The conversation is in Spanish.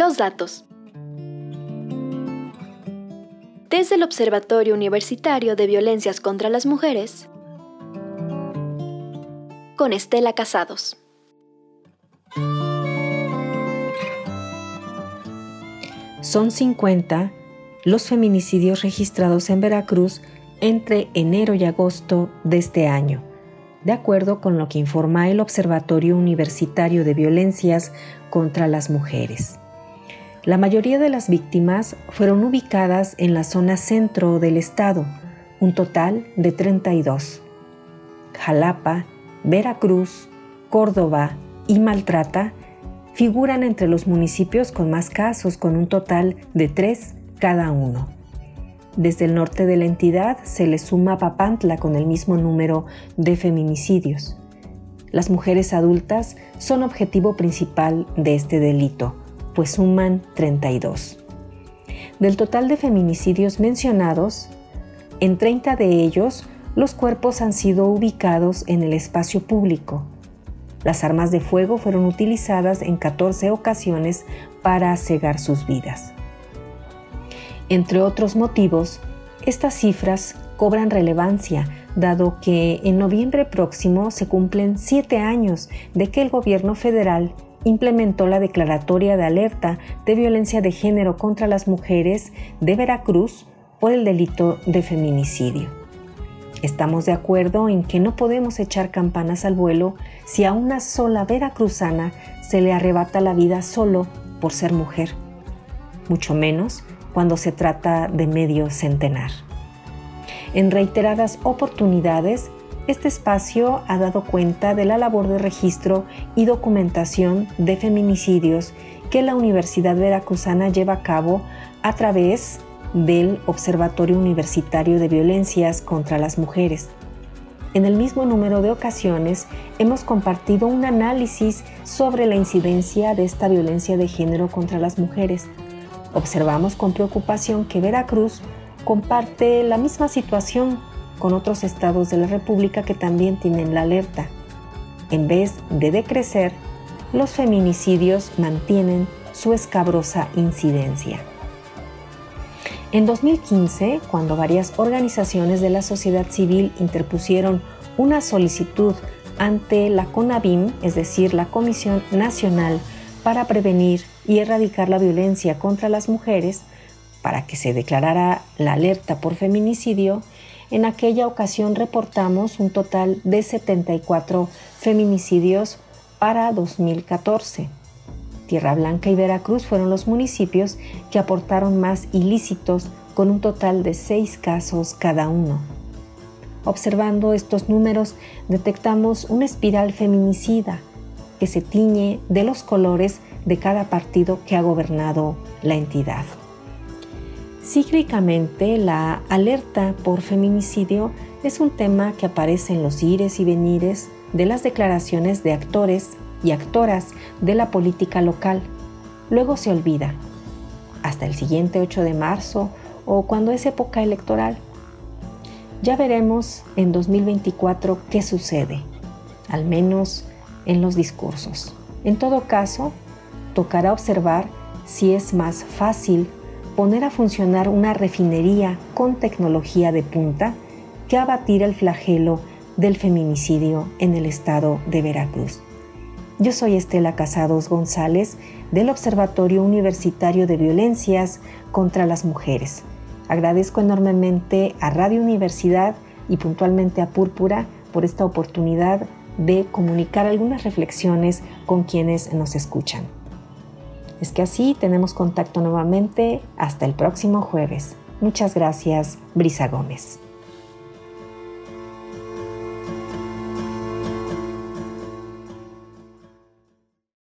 Los datos. Desde el Observatorio Universitario de Violencias contra las Mujeres, con Estela Casados. Son 50 los feminicidios registrados en Veracruz entre enero y agosto de este año, de acuerdo con lo que informa el Observatorio Universitario de Violencias contra las Mujeres. La mayoría de las víctimas fueron ubicadas en la zona centro del estado, un total de 32. Jalapa, Veracruz, Córdoba y Maltrata figuran entre los municipios con más casos, con un total de tres cada uno. Desde el norte de la entidad se le suma Papantla con el mismo número de feminicidios. Las mujeres adultas son objetivo principal de este delito, pues suman 32. Del total de feminicidios mencionados, en 30 de ellos los cuerpos han sido ubicados en el espacio público, las armas de fuego fueron utilizadas en 14 ocasiones para cegar sus vidas. Entre otros motivos, estas cifras cobran relevancia dado que en noviembre próximo se cumplen siete años de que el gobierno federal implementó la declaratoria de alerta de violencia de género contra las mujeres de Veracruz por el delito de feminicidio. Estamos de acuerdo en que no podemos echar campanas al vuelo si a una sola veracruzana se le arrebata la vida solo por ser mujer, mucho menos cuando se trata de medio centenar. En reiteradas oportunidades, este espacio ha dado cuenta de la labor de registro y documentación de feminicidios que la Universidad Veracruzana lleva a cabo a través de del Observatorio Universitario de Violencias contra las Mujeres. En el mismo número de ocasiones hemos compartido un análisis sobre la incidencia de esta violencia de género contra las mujeres. Observamos con preocupación que Veracruz comparte la misma situación con otros estados de la República que también tienen la alerta. En vez de decrecer, los feminicidios mantienen su escabrosa incidencia. En 2015, cuando varias organizaciones de la sociedad civil interpusieron una solicitud ante la CONAVIM, es decir, la Comisión Nacional para Prevenir y Erradicar la Violencia contra las Mujeres, para que se declarara la alerta por feminicidio, en aquella ocasión reportamos un total de 74 feminicidios para 2014. Tierra Blanca y Veracruz fueron los municipios que aportaron más ilícitos con un total de seis casos cada uno. Observando estos números detectamos una espiral feminicida que se tiñe de los colores de cada partido que ha gobernado la entidad. Cíclicamente, la alerta por feminicidio es un tema que aparece en los ires y venires de las declaraciones de actores y actoras de la política local. Luego se olvida, hasta el siguiente 8 de marzo o cuando es época electoral. Ya veremos en 2024 qué sucede, al menos en los discursos. En todo caso, tocará observar si es más fácil poner a funcionar una refinería con tecnología de punta que abatir el flagelo del feminicidio en el estado de Veracruz. Yo soy Estela Casados González del Observatorio Universitario de Violencias contra las Mujeres. Agradezco enormemente a Radio Universidad y puntualmente a Púrpura por esta oportunidad de comunicar algunas reflexiones con quienes nos escuchan. Es que así tenemos contacto nuevamente hasta el próximo jueves. Muchas gracias, Brisa Gómez.